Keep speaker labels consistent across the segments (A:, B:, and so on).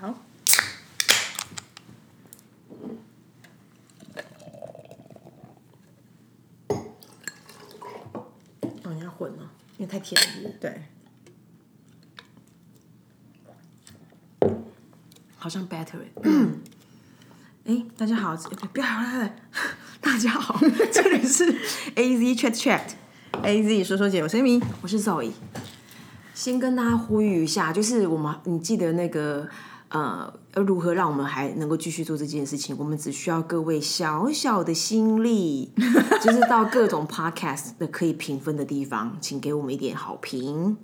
A: 好。
B: 哦，你要混了？因为太甜了
A: 对，
B: 好像 better 哎、哎，大家好，不要来，大家好，这里是 A Z Chat
A: Chat，A Z 说说姐，我是 Amy。
B: 我是 Zoe。先跟大家呼吁一下，就是我们，你记得那个呃，要如何让我们还能够继续做这件事情？我们只需要各位小小的心力，就是到各种 podcast 的可以评分的地方，请给我们一点好评。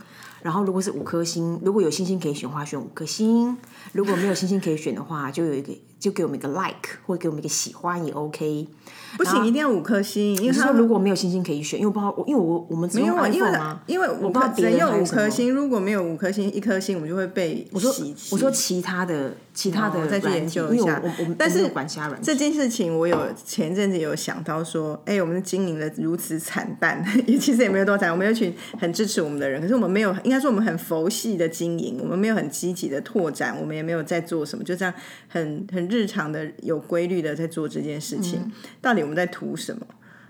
B: 然后，如果是五颗星，如果有星星可以选的话，选五颗星；如果没有星星可以选的话，就有一个就给我们一个 like，或者给我们一个喜欢也 OK。
A: 不行，一定要五颗星，因为他
B: 如果没有星星可以选，因为我不知道，因为我我们只
A: 有啊，因为
B: iPhone 啊，
A: 因为五
B: 我不知道
A: 只
B: 有
A: 五颗星，如果没有五颗星，一颗星我们就会被
B: 我说我说其他的其他的
A: 哦再去研究一下
B: 我我我们
A: 但是
B: 我没有管其他软
A: 这件事情，我有前阵子有想到说，哎、我们经营的如此惨淡，也其实也没有多惨，我们有一群很支持我们的人，可是我们没有，应该说我们很佛系的经营，我们没有很积极的拓展，我们也没有在做什么，就这样很很日常的有规律的在做这件事
B: 嗯
A: 情。到底我们在图什么？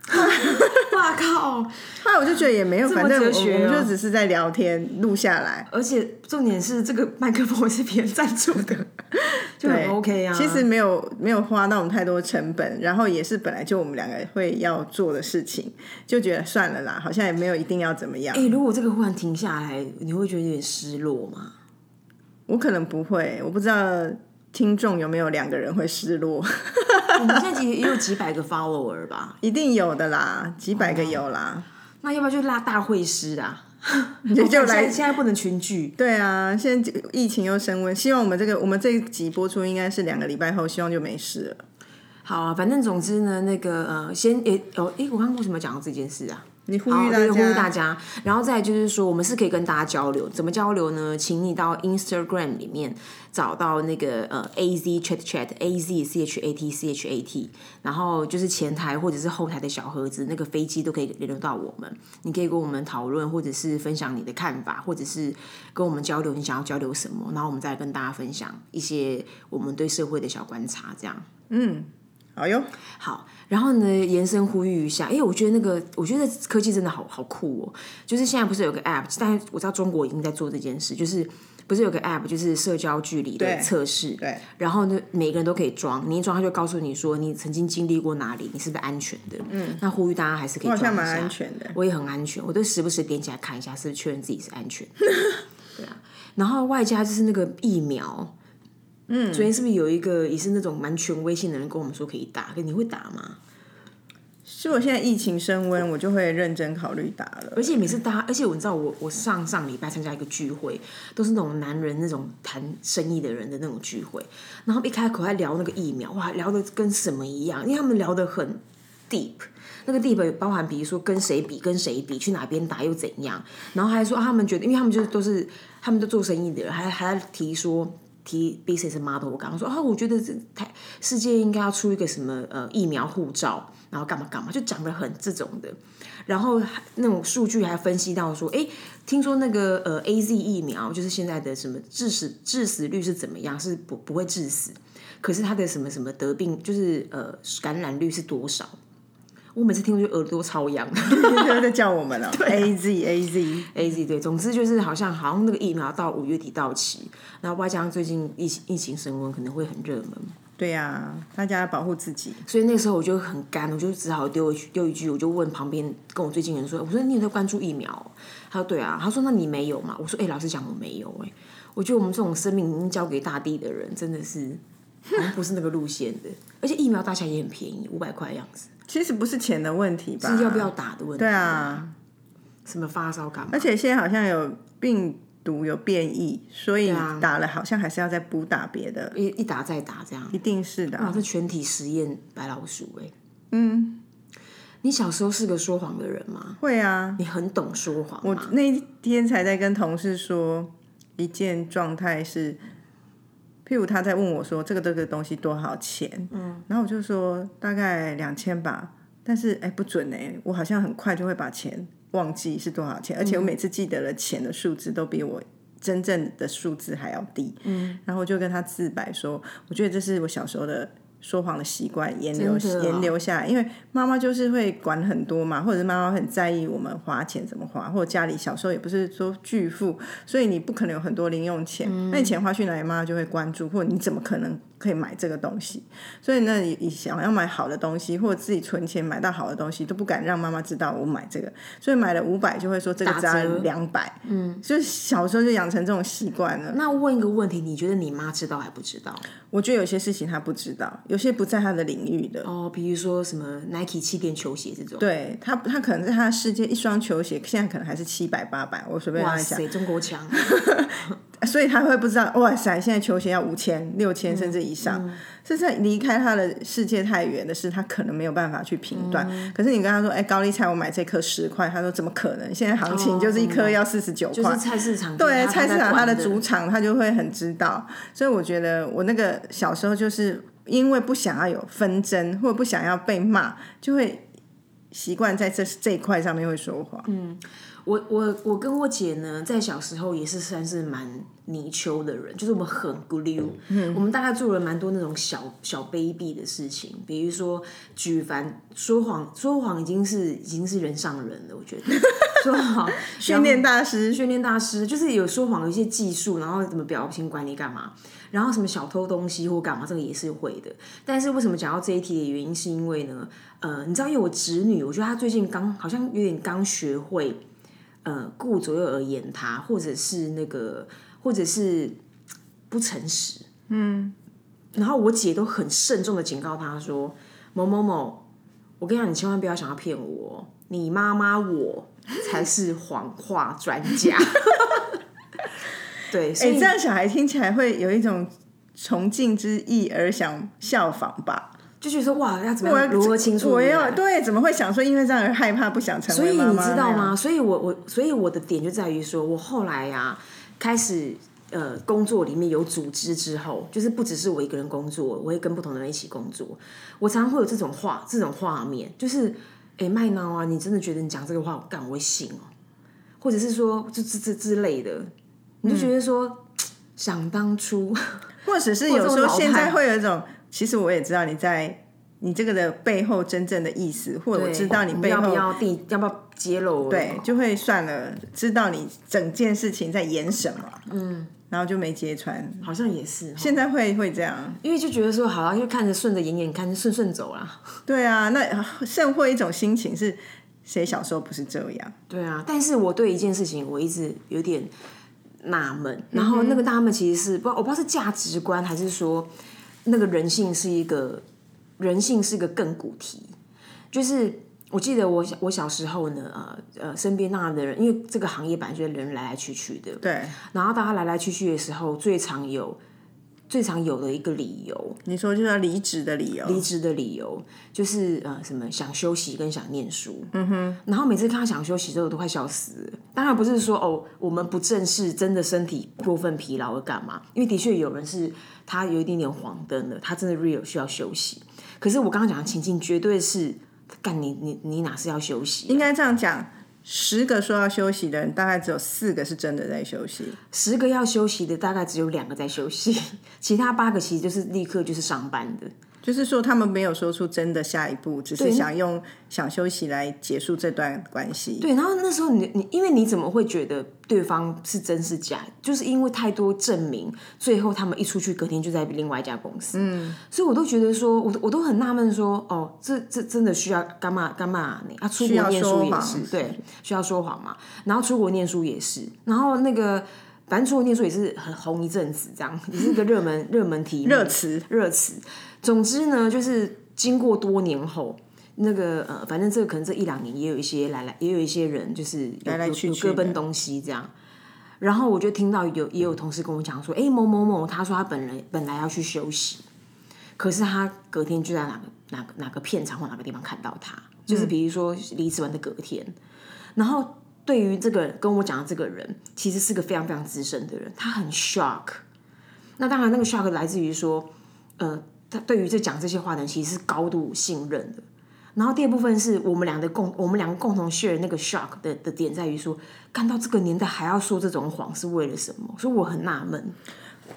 B: 哇靠！
A: 后来我就觉得也没有，反正我们
B: 哦
A: 就只是在聊天录下来。
B: 而且重点是这个麦克风是别人赞助的，就很 OK 啊。
A: 其实没有没有花到我们太多成本，然后也是本来就我们两个会要做的事情，就觉得算了啦，好像也没有一定要怎么样。
B: 哎、如果这个忽然停下来，你会觉得有点失落吗？
A: 我可能不会，我不知道听众有没有两个人会失落，
B: 我们现在也有几百个 follower 吧，
A: 一定有的啦，几百个有啦。
B: 那要不要就拉大会师啊？
A: 就 就来
B: 现在现在不能群聚，
A: 对啊，现在疫情又升温，希望我们这个我们这一集播出应该是两个礼拜后，希望就没事了。
B: 好啊，反正总之呢，那个呃，先诶哦，诶，我刚刚为什么讲到这件事啊？
A: 你呼吁大家，
B: 呼吁大家，然后再就是说，我们是可以跟大家交流，怎么交流呢？请你到 Instagram 里面找到那个呃 A Z Chat Chat A Z C H A T C H A T，然后就是前台或者是后台的小盒子，那个飞机都可以联络到我们，你可以跟我们讨论，或者是分享你的看法，或者是跟我们交流你想要交流什么，然后我们再跟大家分享一些我们对社会的小观察，这样。
A: 嗯好哟，
B: 好，然后呢，延伸呼吁一下，因为我觉得那个，我觉得科技真的好好酷哦。就是现在不是有个 app，但是我知道中国已经在做这件事，就是不是有个 app，就是社交距离的
A: 对
B: 测试，
A: 对，
B: 然后呢，每个人都可以装，你一装，他就告诉你说你曾经经历过哪里，你是不是安全的？嗯，那呼吁大家还是可以装一下，
A: 蛮安全的。
B: 我也很安全，我都时不时点起来看一下，是不是确认自己是安全的。对啊，然后外加就是那个疫苗。嗯，昨天是不是有一个也是那种蛮权威性的人跟我们说可以打？可你会打吗？
A: 是我现在疫情升温，我就会认真考虑打了。
B: 而且每次大家，而且我知道我我上上礼拜参加一个聚会，都是那种男人那种谈生意的人的那种聚会，然后一开口还聊那个疫苗，哇，聊的跟什么一样，因为他们聊的很 deep。那个 deep 包含，比如说跟谁比，跟谁比，去哪边打又怎样，然后还说、啊他们觉得，因为他们就是都是他们都做生意的人，还还提说提 business model。我刚刚说啊，我觉得这台世界应该要出一个什么呃疫苗护照，然后干嘛干嘛，就讲的很这种的。然后那种数据还分析到说，哎，听说那个呃 A Z 疫苗就是现在的什么致死致死率是怎么样，是不不会致死，可是它的什么什么得病就是呃感染率是多少？我每次听就耳朵超痒。
A: 就在叫我们 了，A Z A Z。
B: A Z 对，总之就是好像好像那个疫苗到五月底到期，然后外加上最近疫情疫情升温，可能会很热门，
A: 对呀、大家要保护自己。
B: 所以那时候我就很干，我就只好丢一句丢一句，我就问旁边跟我最近的人说，我说你有在关注疫苗哦？他说对啊，他说那你没有嘛？我说哎、老实讲我没有哎、我觉得我们这种生命已经交给大地的人，真的是好像不是那个路线的，而且疫苗打起来也很便宜，五百块的样子，
A: 其实不是钱的问题吧？
B: 是要不要打的问题。
A: 对啊，
B: 什么发烧感冒？
A: 而且现在好像有病毒有变异，所以
B: 啊
A: 打了好像还是要再补打别的，
B: 一一打再打这样。
A: 一定是的啊、
B: 哇，这全体实验白老鼠哎、嗯，你小时候是个说谎的人吗？
A: 会啊，
B: 你很懂说谎
A: 我
B: 吗？
A: 那一天才在跟同事说一件状态是，譬如他在问我说这个这个东西多少钱，嗯，然后我就说大概两千吧，但是哎不准哎、我好像很快就会把钱忘记是多少钱，而且我每次记得了钱的数字都比我真正的数字还要低。嗯，然后我就跟他自白说，我觉得这是我小时候的。说谎的习惯沿流
B: 真的啊。
A: 沿流下来，因为妈妈就是会管很多嘛，或者是妈妈很在意我们花钱怎么花，或者家里小时候也不是说巨富，所以你不可能有很多零用钱，
B: 嗯
A: 那你钱花去哪里，妈妈就会关注，或者你怎么可能可以买这个东西？所以呢，你你想要买好的东西，或者自己存钱买到好的东西，都不敢让妈妈知道我买这个，所以买了五百就会说这个只两百，嗯，就是小时候就养成这种习惯了。
B: 那问一个问题，你觉得你妈知道还不知道？
A: 我觉得有些事情她不知道，有些不在她的领域的，
B: 哦，比如说什么 Nike 气垫球鞋这种。
A: 对她，她可能在她的世界，一双球鞋现在可能还是七百八百，我随便跟他讲，
B: 中国强！
A: 所以他会不知道，哇塞，现在球鞋要五千、六千甚至以上，甚至离开他的世界太远的事，他可能没有办法去评断。可是你跟他说，哎，高丽菜我买这颗十块，他说怎么可能？现在行情就是一颗要四十九块
B: 就是。菜市场，
A: 对，
B: 他
A: 菜市场它的主
B: 主
A: 场，他就会很知道。所以我觉得我那个小时候就是因为不想要有纷争，或者不想要被骂，就会习惯在这这一块上面会说谎。
B: 我我我跟我姐呢，在小时候也是算是蛮泥鳅的人，就是我们很孤溜，
A: 嗯
B: 我们大概做了蛮多那种小小卑鄙的事情，比如说举凡说谎，说谎已经是已经是人上人了，我觉得说谎
A: 训练大师，
B: 训练大师就是有说谎的一些技术，然后怎么表情管理干嘛，然后什么小偷东西或干嘛，这个也是会的。但是为什么讲到这一题的原因，是因为呢，呃，你知道，因为我侄女，我觉得她最近刚好像有点刚学会，呃，顾左右而言他，或者是那个，或者是不诚实，嗯。然后我姐都很慎重的警告他说：“某某某，我跟你讲，你千万不要想要骗我哦，你妈妈我才是谎话专家。”对，所
A: 哎、
B: 以
A: 这样小孩听起来会有一种崇敬之意而想效仿吧？
B: 就觉得说哇，要怎么如何清楚
A: 我要对，怎么会想说因为这样而害怕不想成为妈妈所以你？
B: 知道吗？所以我我所以我的点就在于说，我后来呀、开始呃工作里面有组织之后，就是不只是我一个人工作，我会跟不同的人一起工作。我常常会有这种画这种画面，就是哎麦闹啊，你真的觉得你讲这个话我干我会信哦，或者是说就这这之类的，你就觉得说、想当初
A: 或者是 有时候现在
B: 派
A: 会有一种，其实我也知道你在你这个的背后真正的意思，或者我知道你背后
B: 要不要不要揭露？
A: 对，就会算了，知道你整件事情在演什么，嗯，然后就没揭穿。
B: 好像也是哦，
A: 现在会会这样，
B: 因为就觉得说好像就看着顺着演演看，顺顺走啦。
A: 对啊，那甚或一种心情是，谁小时候不是这样？
B: 对啊，但是我对一件事情我一直有点纳闷，然后那个纳闷其实是不知道我不知道是价值观还是说那个人性是一个人性是个亘古题，就是。我记得我小我小时候呢，呃呃，身边那样的人，因为这个行业本来就是人来来去去的，
A: 对，
B: 然后大家来来去去的时候，最常有最常有的一个理由，
A: 你说就是要离职的理由，
B: 离职的理由就是呃什么想休息跟想念书，嗯哼，然后每次看他想休息之后，我都快笑死了。当然不是说哦我们不正视真的身体过分疲劳而干嘛，因为的确有人是他有一点点黄灯了，他真的 real 需要休息。可是我刚刚讲的情境绝对是干你你你哪是要休息啊、
A: 应该这样讲。十个说要休息的人，大概只有四个是真的在休息。
B: 十个要休息的大概只有两个在休息，其他八个其实就是立刻就是上班的。
A: 就是说，他们没有说出真的下一步，只是想用想休息来结束这段关系。
B: 对，然后那时候你你，因为你怎么会觉得对方是真是假？就是因为太多证明，最后他们一出去，隔天就在另外一家公司。嗯，所以我都觉得说，我我都很纳闷说，哦，这这真的需要干嘛干嘛？你啊，出国念书也是对，需要说谎嘛。然后出国念书也是，然后那个反正出国念书也是很红一阵子，这样也是一个热门热门题目
A: 热词
B: 热词。总之呢，就是经过多年后，那个呃，反正这个可能这一两年也有一些来来，也有一些人就是有
A: 来来去
B: 有
A: 去
B: 各奔东西这样。然后我就听到有也有同事跟我讲说，哎，某某某，他说他本人本来要去休息，可是他隔天就在哪个哪个哪个片场或哪个地方看到他，就是比如说离职完的隔天，然后对于这个跟我讲的这个人，其实是个非常非常资深的人，他很 shock。那当然，那个 shock 来自于说，呃，他对于这讲这些话的人其实是高度信任的。然后第二部分是我们俩的共，我们两个共同 share 那个 shock 的的点在于说，干到这个年代还要说这种谎是为了什么？所以我很纳闷。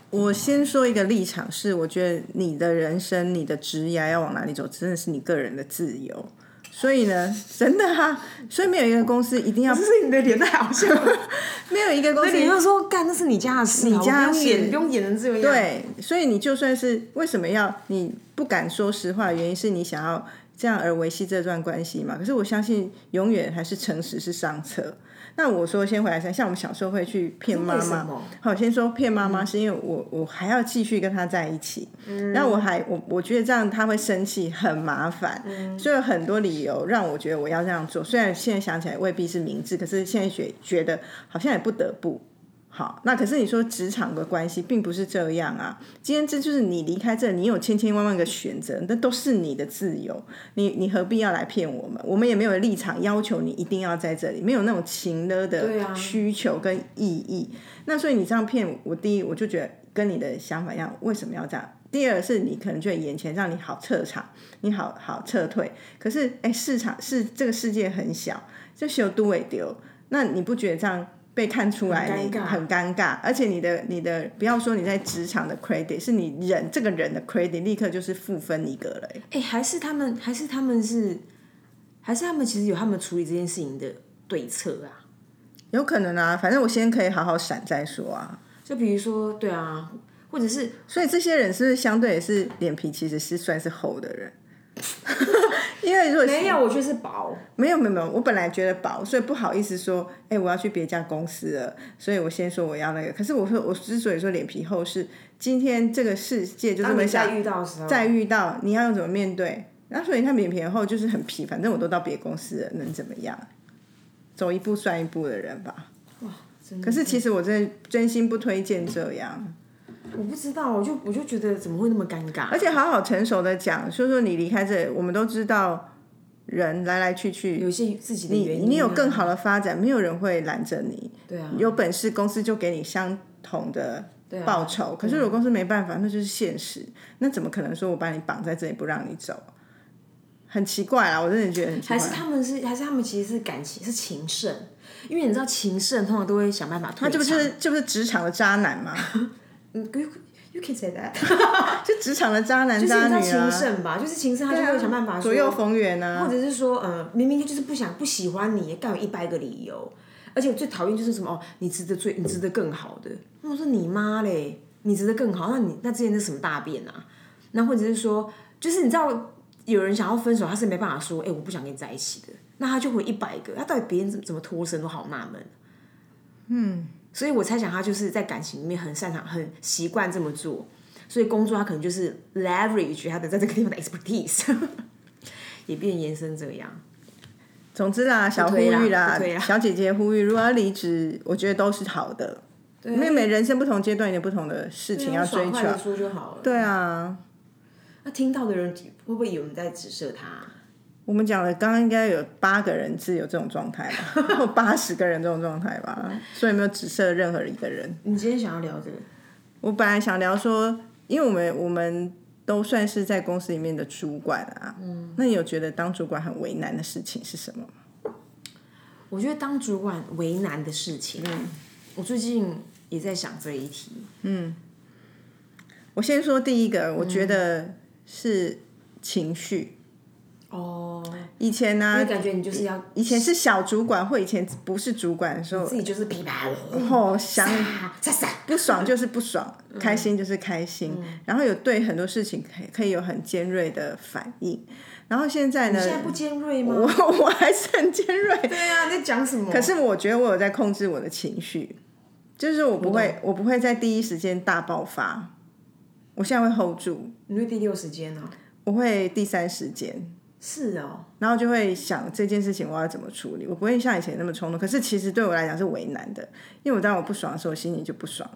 A: 我先说一个立场是，我觉得你的人生、你的职业要往哪里走，真的是你个人的自由。所以呢，真的哈，所以没有一个公司一定要，
B: 这是你的脸太好笑了。
A: 没有一个公司
B: 那你就说干，那是你家的事啊，
A: 你家
B: 不用演，不用演成这样。
A: 对，所以你就算是为什么要你不敢说实话，原因是你想要这样而维系这段关系嘛？可是我相信，永远还是诚实是上策。那我说先回来讲，像我们小时候会去骗妈妈。好，先说骗妈妈，是因为我我还要继续跟他在一起，然后我还我我觉得这样他会生气，很麻烦，所以有很多理由让我觉得我要这样做。虽然现在想起来未必是明智，可是现在觉觉得好像也不得不。好，那可是你说职场的关系并不是这样啊。今天这就是你离开这，你有千千万万个选择，那都是你的自由。你你何必要来骗我们？我们也没有立场要求你一定要在这里，没有那种情勒的
B: 啊
A: 需求跟意义。那所以你这样骗我，第一我就觉得跟你的想法一样，为什么要这样？第二是你可能觉得眼前让你好撤场，你好好撤退。可是哎，市场是这个世界很小，就修都会丢。那你不觉得这样？被看出来你
B: 很尴尬
A: 而且你的你的不要说你在职场的 credit，是你人这个人的 credit 立刻就是负分一个了、欸。
B: 哎、还是他们，还是他们是，还是他们其实有他们处理这件事情的对策啊。
A: 有可能啊，反正我先可以好好闪再说啊。
B: 就比如说，对啊，或者是
A: 所以这些人是不是相对也是脸皮其实是算是厚的人？因为如果是
B: 没有，我觉得是薄。
A: 没有没有没有，我本来觉得薄，所以不好意思说，哎、我要去别家公司了，所以我先说我要那个。可是我说我之所以说脸皮厚，是今天这个世界就这么想
B: 再，遇到的时候，
A: 再遇到你要用怎么面对？那所以他脸皮厚就是很皮，反正我都到别公司了，能怎么样？走一步算一步的人吧。
B: 真的
A: 可是其实我真的真心不推荐这样，
B: 我不知道，我就我就觉得怎么会那么尴尬？
A: 而且好好成熟的讲，说说你离开这，我们都知道人来来去去，
B: 有一些自己的原因、啊
A: 你有更好的发展，没有人会拦着你。
B: 对啊，
A: 有本事公司就给你相同的报酬，可是如果公司没办法，那就是现实。那怎么可能说我把你绑在这里不让你走？很奇怪啊，我真的觉得很奇怪。
B: 还是他们是还是他们其实是感情是情圣，因为你知道情圣通常都会想办法退。
A: 那这不是这不是职场的渣男吗？
B: 嗯，you you can say that，
A: 就职场的渣男渣女
B: 啊情
A: 啊，
B: 圣吧？就是情圣，他就会想办法
A: 左右逢源啊
B: 或。者是说，呃，明明就是不想不喜欢你，干有一百个理由，而且我最讨厌就是什么哦，你值得最，你值得更好的。那我说你妈嘞，你值得更好，那你那之前是什么大便啊？那或者是说，就是你知道有人想要分手，他是没办法说，哎、我不想跟你在一起的，那他就回一百个，他到底别人怎么怎么脱身都好纳闷。嗯，所以我猜想他就是在感情里面很擅长、很习惯这么做。所以工作他可能就是 leverage 他的在这个地方的 expertise，也变延伸这样。
A: 总之啦，小呼吁啦，
B: 啦
A: 小姐姐呼吁，如果要离职，我觉得都是好的，因为每人生不同阶段有不同的事情要追求
B: 说就好了。
A: 对啊，
B: 那听到的人会不会有人在指涉他？
A: 我们讲了，刚刚应该有八个人是有这种状态吧，或八十个人这种状态吧，所以没有指设任何一个人。
B: 你今天想要聊这个？
A: 我本来想聊说，因为我们我们都算是在公司里面的主管啊，嗯，那你有觉得当主管很为难的事情是什么？
B: 我觉得当主管为难的事情，嗯我最近也在想这一题。
A: 嗯我先说第一个，我觉得是情绪。
B: 哦，
A: 以前呢、
B: 因为感觉你就是要
A: 以前是小主管或以前不是主管的时候
B: 自，己就是噼啪，
A: 哦，想不爽就是不爽，开心就是开心，然后有对很多事情可以可以有很尖锐的反应。然后现在呢，
B: 现在不尖锐吗？
A: 我 我还是很尖锐，
B: 对啊，你在讲什么？
A: 可是我觉得我有在控制我的情绪，就是我不会，我不会在第一时间大爆发，我现在会 hold 住，
B: 你会第六时间呢、
A: 我会第三时间。
B: 是哦，
A: 然后就会想这件事情我要怎么处理，我不会像以前那么冲动。可是其实对我来讲是为难的，因为我当我不爽的时候，我心里就不爽。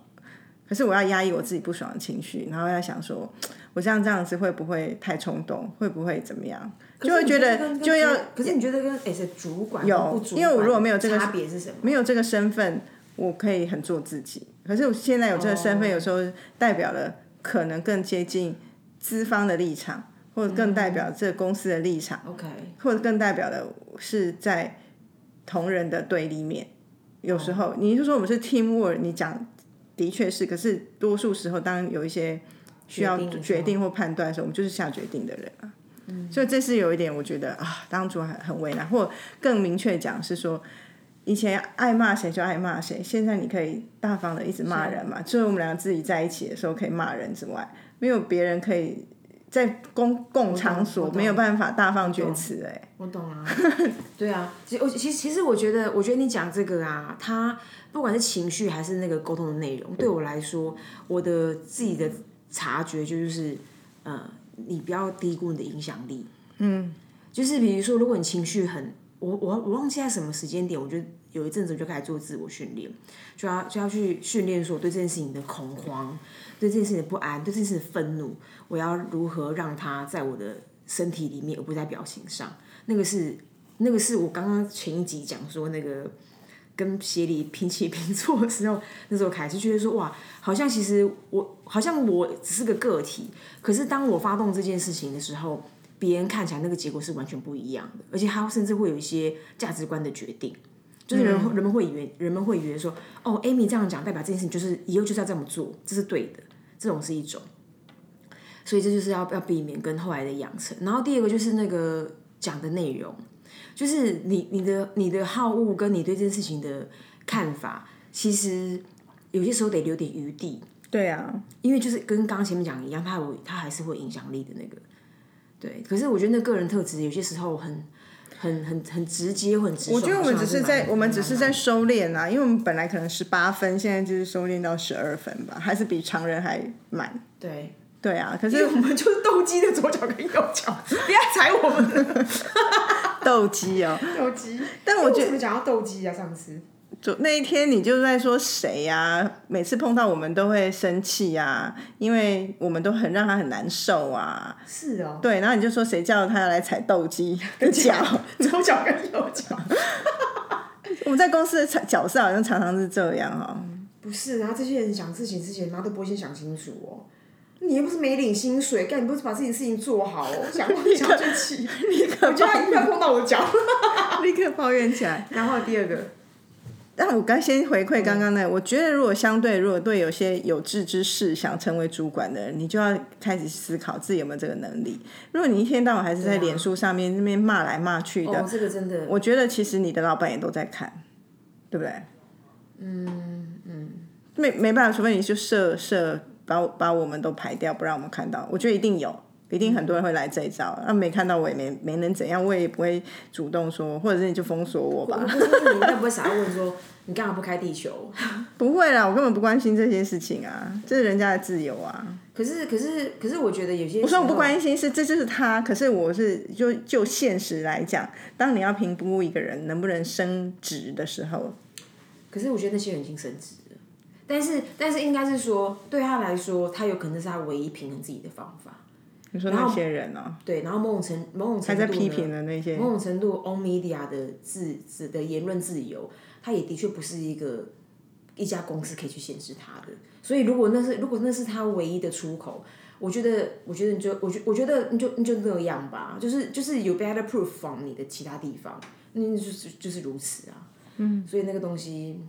A: 可是我要压抑我自己不爽的情绪，然后要想说，我这样这样子会不会太冲动？会不会怎么样？就会觉得就要。
B: 可是你觉得跟 S 主管
A: 有
B: 主管
A: 因为我如果没有这个
B: 差别是什么？
A: 没有这个身份，我可以很做自己。可是我现在有这个身份，有时候代表了可能更接近资方的立场，或者更代表这个公司的立场
B: ，OK，
A: 或者更代表的是在同仁的对立面。有时候你就说我们是 team work，你讲的确是，可是多数时候当有一些需要
B: 决定
A: 或判断的时候，我们就是下决定的人啊。所以这是有一点，我觉得啊，当主很很为难，或更明确讲是说，以前爱骂谁就爱骂谁，现在你可以大方的一直骂人嘛。除了我们两个自己在一起的时候可以骂人之外，没有别人可以在公共场所没有办法大放厥词哎、
B: 我懂啊，对啊，其实我其实其实我觉得，我觉得你讲这个啊，它不管是情绪还是那个沟通的内容，对我来说，我的自己的察觉就是，呃，你不要低估你的影响力。嗯，就是比如说，如果你情绪很，我我我忘记在什么时间点，我就有一阵子我就开始做自我训练，就要就要去训练说我对这件事情的恐慌，对这件事情的不安，对这件事情的愤怒，我要如何让它在我的身体里面，而不是在表情上。那个是那个是我刚刚前一集讲说那个跟协理平起平坐的时候，那时候开始觉得说哇，好像其实我好像我只是个个体，可是当我发动这件事情的时候，别人看起来那个结果是完全不一样的，而且他甚至会有一些价值观的决定。就是人、人们会以为人们会以为说，哦，Amy 这样讲，代表这件事情就是以后就是要这么做，这是对的，这种是一种。所以这就是要要避免跟后来的养成。然后第二个就是那个讲的内容，就是你你的你的好恶跟你对这件事情的看法，其实有些时候得留点余地，
A: 对啊，
B: 因为就是跟刚刚前面讲的一样，它有它还是会影响力的那个。对，可是我觉得那个人特质有些时候很很很很直接，很直。
A: 我觉得我们只是在我们只是在
B: 蛮
A: 收敛啊，因为我们本来可能十八分，现在就是收敛到十二分吧，还是比常人还满。
B: 对。
A: 对啊，可是
B: 我们就是斗鸡的左脚跟右脚，不要踩我们
A: 斗鸡哦，
B: 斗鸡。
A: 但我觉得
B: 讲到斗鸡啊？上次
A: 就那一天你就在说谁呀、每次碰到我们都会生气呀、因为我们都很让他很难受啊。
B: 是哦，
A: 对，然后你就说谁叫他要来踩斗鸡 的脚？
B: 左脚跟右脚。
A: 我们在公司的角色好像常常是这样哈、哦。
B: 不是然后，这些人想事情之前，妈都不会先想清楚哦。你又不是没领薪水，干你不是把自己的事情做好哦，想想就气。
A: 立刻
B: 我觉得他一定要碰到我的脚。
A: 立刻抱怨起来。
B: 然后第二个，
A: 但我刚先回馈刚刚那，我觉得如果相对，如果对有些有志之士想成为主管的人，你就要开始思考自己有没有这个能力。如果你一天到晚还是在脸书上面那边骂来骂去的，
B: 哦，这个真的，
A: 我觉得其实你的老板也都在看，对不对？嗯嗯，没没办法，除非你就设设把我把我们都排掉，不让我们看到。我觉得一定有，一定很多人会来这一招。那、没看到我也没没能怎样，我也不会主动说，或者是你就封锁我吧。
B: 你应该不会想要问说你干嘛不开地球？
A: 不会啦，我根本不关心这些事情啊，这是人家的自由啊。
B: 可是可是可是，我觉得有些
A: 我说我不关心是这就是他，可是我是就就现实来讲，当你要评估一个人能不能升职的时候，
B: 可是我觉得那些人已经升职了，但是但是应该是说，对他来说，他有可能是他唯一平衡自己的方法。
A: 你说那些人呢、
B: 对，然后某种程某种程
A: 还在批评的那些
B: 某种程度，on media 的自自的言论自由，它也的确不是一个一家公司可以去限制它的。所以如果那是如果那是他唯一的出口，我觉得我觉得你就我觉我觉得你就你就那样吧，就是就是有 better proof from 你的其他地方，那就是就是如此啊。嗯，所以那个东西，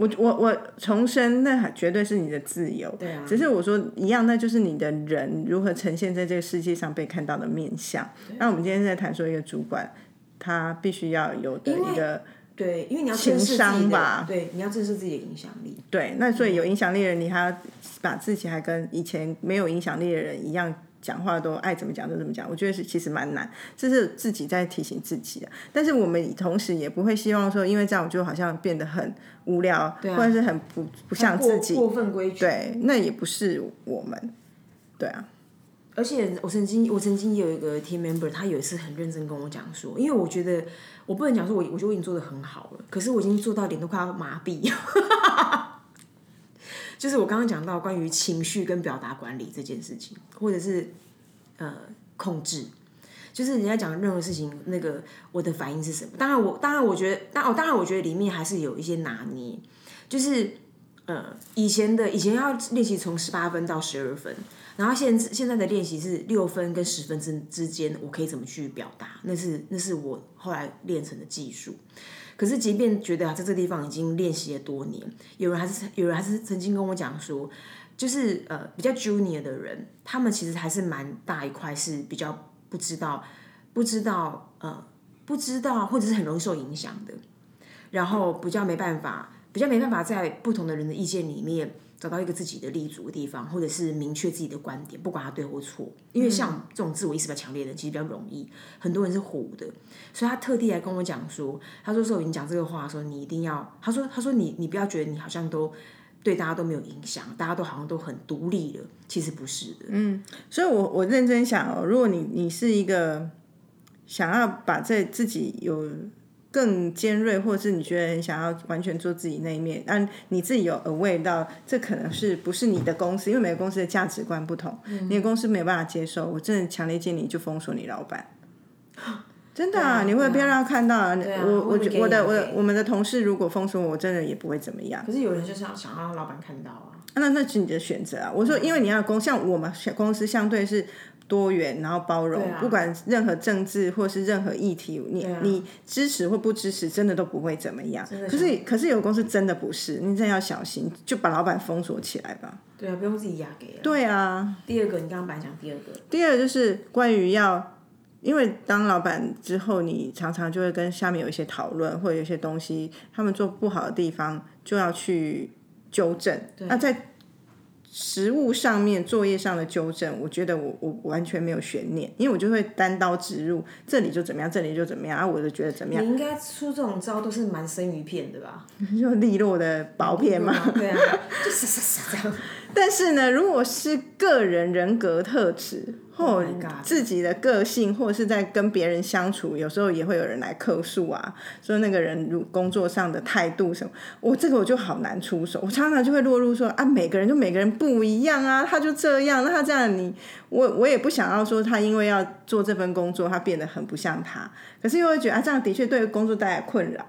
A: 我我我重申，那绝对是你的自由。
B: 对啊
A: 只是我说一样，那就是你的人如何呈现在这个世界上被看到的面相。那我们今天在谈说一个主管，他必须要有的一个
B: 对，因为你要正视自己的
A: 商吧
B: 对，你要正视自己的影响力。
A: 对。那所以有影响力的人，你还要把自己还跟以前没有影响力的人一样。讲话都爱怎么讲就怎么讲，我觉得是其实蛮难，这是自己在提醒自己的。但是我们同时也不会希望说，因为这样我就好像变得很无聊，或者是很不不像自己。
B: 过分规矩，
A: 对，那也不是我们，对啊，
B: 而且我曾经，我曾经有一个 team member，他有一次很认真跟我讲说，因为我觉得我不能讲说我我觉得我已经做的很好了，可是我已经做到脸都快要麻痹。就是我刚刚讲到关于情绪跟表达管理这件事情，或者是呃控制，就是人家讲任何事情，那个我的反应是什么？当然我当然我觉得，当哦当然我觉得里面还是有一些拿捏，就是呃，以前的以前要练习从十八分到十二分，然后现现在的练习是六分跟十分之之间，我可以怎么去表达？那是那是我后来练成的技术。可是，即便觉得在这个地方已经练习了多年，有人还是有人还是曾经跟我讲说，就是呃比较 junior 的人，他们其实还是蛮大一块是比较不知道不知道呃不知道，或者是很容易受影响的，然后比较没办法。比较没办法在不同的人的意见里面找到一个自己的立足的地方，或者是明确自己的观点，不管他对或错。因为像这种自我意识比较强烈的人，其实比较容易。很多人是虎的，所以他特地来跟我讲说，他说：“说你讲这个话的时候，你一定要……他说，他说你你不要觉得你好像都对大家都没有影响，大家都好像都很独立了，其实不是的。”
A: 嗯，所以我我认真想哦，如果你你是一个想要把这自己有。更尖锐，或者是你觉得你想要完全做自己那一面，但你自己有 aware 到这可能是不是你的公司，因为每个公司的价值观不同，你的公司没有办法接受。我真的强烈建议你就封锁你老板，真的啊，你会不要让他看到。我我我的我的我们的同事如果封锁我，真的也不会怎么样。
B: 可是有人就是要想让老板看到啊，
A: 那那是你的选择啊。我说，因为你要公，像我们公司相对是。多元，然后包容，不管任何政治或是任何议题，你你支持或不支持，真的都不会怎么样。可是可是有公司真的不是，你真的要小心，就把老板封锁起来吧。
B: 对啊，不用自己压给。
A: 对啊。
B: 第二个，你刚刚本来讲第二个。
A: 第二个就是关于要，因为当老板之后，你常常就会跟下面有一些讨论，或者有些东西他们做不好的地方，就要去纠正。那在。实物上面作业上的纠正，我觉得我我完全没有悬念，因为我就会单刀直入，这里就怎么样，这里就怎么样，啊，我就觉得怎么样。
B: 你应该出这种招都是蛮生鱼片的吧？
A: 就利落的薄片嘛。
B: 对啊，就。
A: 但是呢，如果是个人人格特质。或自己的个性，或者是在跟别人相处，有时候也会有人来客诉啊，说那个人如工作上的态度什么，我这个我就好难出手，我常常就会落入说啊，每个人就每个人不一样啊，他就这样，那他这样你我我也不想要说他因为要做这份工作，他变得很不像他，可是又会觉得啊，这样的确对工作带来困扰，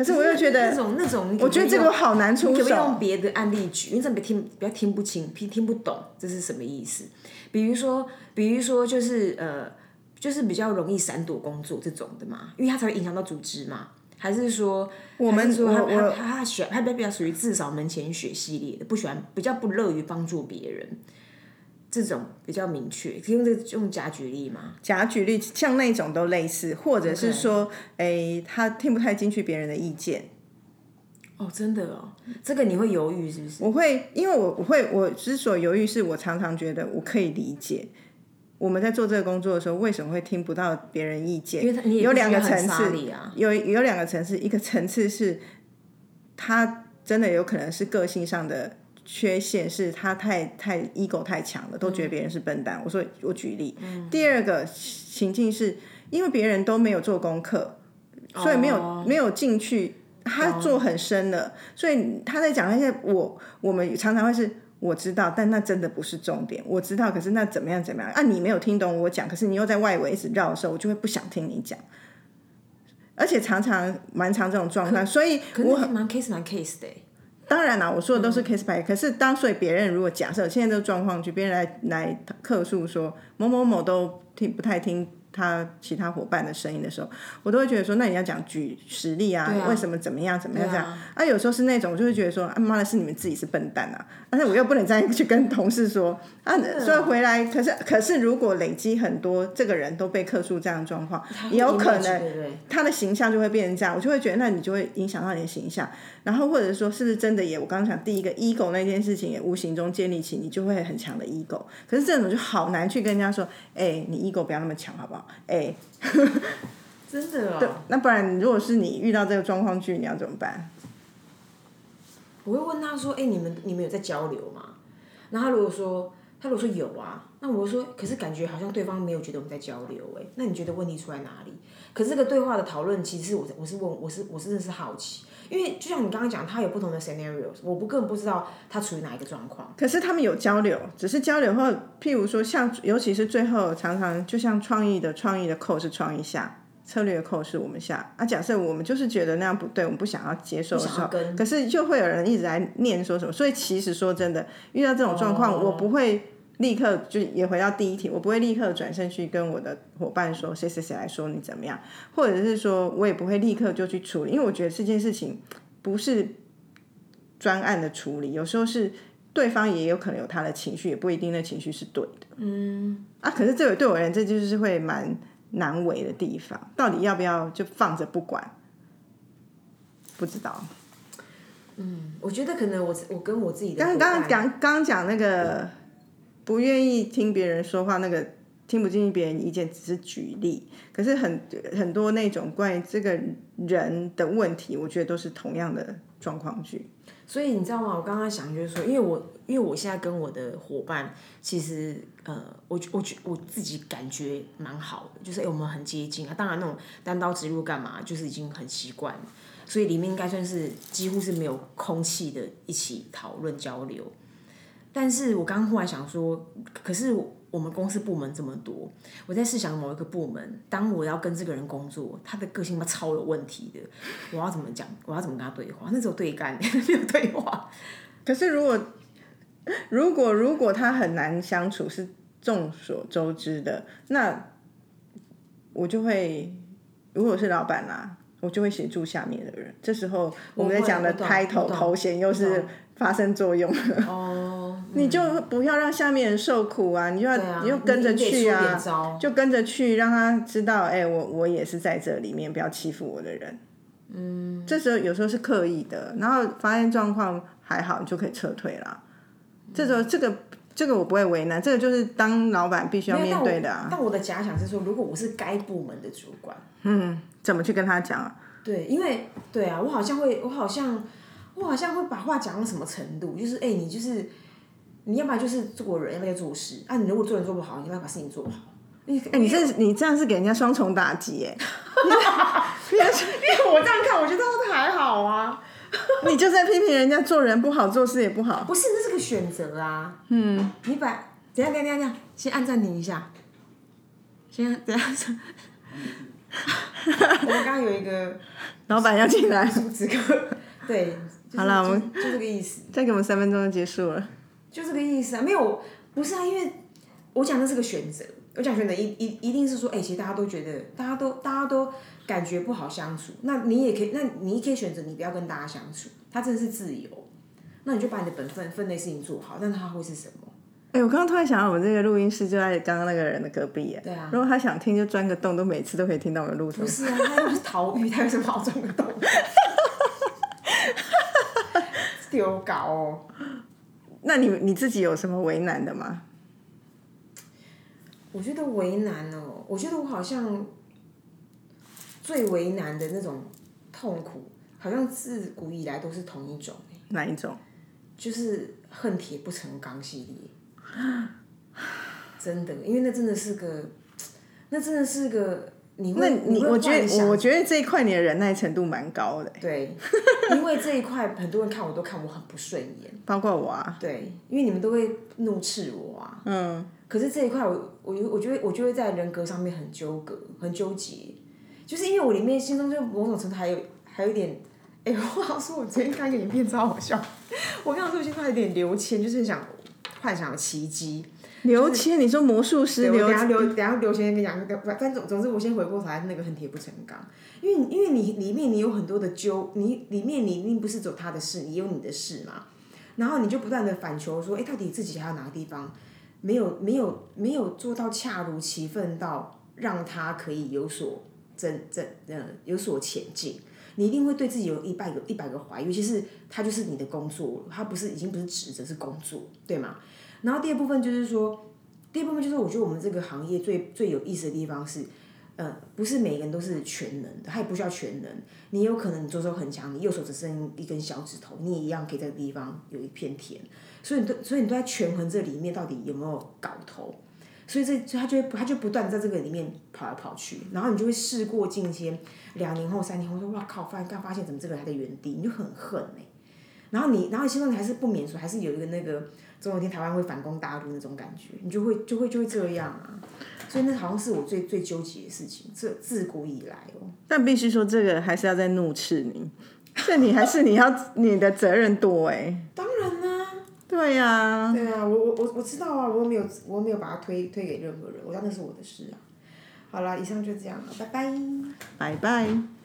A: 可是我又觉得
B: 那种那种，
A: 我觉得这个好难出手，
B: 用别的案例举，因为这别听比较听不清，听听不懂这是什么意思。比如说，比如说，就是呃，就是比较容易闪躲工作这种的嘛，因为他才会影响到组织嘛。还是说，
A: 我们
B: 说他他他喜欢他比较属于自扫门前雪系列的，不喜欢比较不乐于帮助别人，这种比较明确。用这用假举例吗？
A: 假举例，像那种都类似，或者是说，哎，他听不太进去别人的意见。
B: 哦，真的哦，这个你会犹豫是不是？
A: 我会，因为我我会，我之所以犹豫，是我常常觉得我可以理解，我们在做这个工作的时候，为什么会听不到别人意见？
B: 因为
A: 有两个层次，有有两个层次，一个层次是他真的有可能是个性上的缺陷，是他太太 ego 太强了，都觉得别人是笨蛋。我说我举例，第二个情境是因为别人都没有做功课，所以没有没有进去。他做很深了，所以他在讲那些我我们常常会是我知道，但那真的不是重点。我知道，可是那怎么样怎么样啊？你没有听懂我讲，可是你又在外围一直绕的时候，我就会不想听你讲。而且常常蛮常这种状况，所以我
B: 很蛮 case 蛮 case 的。
A: 当然啦，我说的都是 case by，可是当所以别人如果假设现在这个状况，就别人来来客诉说某某某都听不太听。他其他伙伴的声音的时候，我都会觉得说，那你要讲举实例啊，为什么怎么样怎么样这样？啊，有时候是那种，我就会觉得说，啊妈的，是你们自己是笨蛋啊！但是我又不能再去跟同事说啊，所以回来，可是可是如果累积很多，这个人都被克诉这样的状况，也有可能他的形象就会变成这样，我就会觉得，那你就会影响到你的形象。然后或者说，是不是真的也？我刚刚讲第一个 ego 那件事情，也无形中建立起你就会很强的 ego。可是这种就好难去跟人家说，哎，你 ego 不要那么强，好不好？哎，
B: 真的哦。
A: 那不然，如果是你遇到这个状况剧，你要怎么办？
B: 我会问他说，哎，你们你们有在交流吗？然后他如果说，他如果说有啊，那我说，可是感觉好像对方没有觉得我们在交流，哎，那你觉得问题出在哪里？可是这个对话的讨论，其实我我是问，我是我是真的是好奇。因为就像你刚刚讲，他有不同的 scenarios，我不根本不知道他处于哪一个状况。
A: 可是他们有交流，只是交流后，譬如说像，尤其是最后常常就像创意的创意的扣是创意下，策略的扣是我们下啊。假设我们就是觉得那样不对，我们不想要接受的时候可是就会有人一直在念说什么。所以其实说真的，遇到这种状况，
B: 哦
A: 我不会立刻就也回到第一题，我不会立刻转身去跟我的伙伴说谁谁谁来说你怎么样，或者是说我也不会立刻就去处理，因为我觉得这件事情不是专案的处理，有时候是对方也有可能有他的情绪，也不一定那情绪是对的。嗯，啊，可是这个对我而言，这就是会蛮难为的地方，到底要不要就放着不管？不知道。
B: 嗯我觉得可能我我跟我自己的
A: 刚刚刚讲刚刚讲那个不愿意听别人说话，那个听不进去别人意见，只是举例。可是很很多那种关于这个人的问题，我觉得都是同样的状况剧。
B: 所以你知道吗？我刚刚想就是说，因为我因为我现在跟我的伙伴，其实呃，我我觉我自己感觉蛮好的，就是哎、我们很接近啊。当然那种单刀直入干嘛，就是已经很习惯了，所以里面应该算是几乎是没有空气的一起讨论交流。但是我刚刚忽然想说，可是我们公司部门这么多，我在试想某一个部门，当我要跟这个人工作，他的个性嘛超有问题的，我要怎么讲？我要怎么跟他对话？那只有对干，没有对话。
A: 可是如果如果如果他很难相处，是众所周知的，那我就会，如果是老板啦、我就会协助下面的人。这时候我们在讲的 title 头衔又是
B: 懂
A: 发生作用了。
B: 哦，
A: 你就不要让下面人受苦啊！你就要、
B: 啊
A: 你就跟着去啊，就跟着去，让他知道，哎、我我也是在这里面，不要欺负我的人。嗯，这时候有时候是刻意的，然后发现状况还好，你就可以撤退了。这时候这个这个我不会为难，这个就是当老板必须要面对的啊。
B: 但我但我的假想是说，如果我是该部门的主管，嗯
A: 怎么去跟他讲啊？
B: 对，因为对啊，我好像会，我好像，我好像会把话讲到什么程度，就是哎、你就是，你要不然就是做人，要不然就做事啊。你如果做人做不好，你要不然把事情做好。你
A: 哎、你这你这样是给人家双重打击哎、
B: 因为我这样看，我觉得还好啊。
A: 你就在批评人家做人不好，做事也不好。
B: 不是，那是个选择啊。嗯，你把等下等下等下，先按暂停一下。先等一下。我们刚刚有一个
A: 老板要进来，
B: 对，就是
A: 好了我们
B: 就就这个意思，
A: 再给我们三分钟就结束了。
B: 就这个意思啊。没有，不是啊，因为我讲的是个选择，我讲选择一一一定是说，哎、其实大家都觉得，大家都大家都感觉不好相处，那你也可以，那你也可以选择你不要跟大家相处，他真的是自由。那你就把你的本分分内事情做好，但它会是什么？
A: 哎、我刚刚突然想到，我们这个录音室就在刚刚那个人的隔壁耶。
B: 对啊
A: 如果他想听，就钻个洞，都每次都可以听到我们录
B: 不。是啊，他又不是逃狱，他有什么好钻个洞？丢搞哦！
A: 那你你自己有什么为难的吗？
B: 我觉得为难哦，我觉得我好像最为难的那种痛苦，好像自古以来都是同一种，
A: 哪一种？
B: 就是恨铁不成钢系列。真的，因为那真的是个，那真的是个，你
A: 那你我觉得我觉得这一块你的忍耐程度蛮高的，
B: 对，因为这一块很多人看我都看我很不顺眼，
A: 包括我啊。
B: 对，因为你们都会怒斥我啊，
A: 嗯，
B: 可是这一块我我我觉得我就会在人格上面很纠葛，很纠结，就是因为我里面心中就某种程度还有还有一点，哎、我好像说我昨天看一个影片超好笑，我刚刚说我心中还有点刘谦，就是想幻想奇迹。
A: 刘谦，你说魔术师刘
B: 等下刘等下刘先生跟你讲，反但总总之我先回过头来，那个恨铁不成钢，因为因为你里面你有很多的纠，你里面你一定不是走他的事，你有你的事嘛，然后你就不断的反求说，哎，到底自己还有哪个地方没有没有没有做到恰如其分到让他可以有所增增呃有所前进。你一定会对自己有一百个一百个怀疑，尤其是他就是你的工作，他不是已经不是职责是工作，对吗？然后第二部分就是说，第二部分就是我觉得我们这个行业最最有意思的地方是，呃，不是每个人都是全能的，他也不需要全能。你有可能你左手很强，你右手只剩一根小指头，你也一样可以在这地方有一片田。所以你都所以你都在权衡这里面到底有没有搞头。所以这他就会他就不断在这个里面跑来跑去，然后你就会事过境迁，两年后、三年后说哇靠，发现刚发现怎么这个人还在原地，你就很恨哎、然后你然后心中你还是不免说，还是有一个那个总有一天台湾会反攻大陆那种感觉，你就会就会就会这样啊。所以那好像是我最最纠结的事情，这自古以来哦。
A: 但必须说，这个还是要在怒斥你，这你还是你要你的责任多哎。
B: 当然啦、
A: 对呀、
B: 对啊，我我我我知道啊，我又没有我又没有把它推推给任何人，我知道那是我的事啊。好了，以上就这样了，拜拜。
A: 拜拜。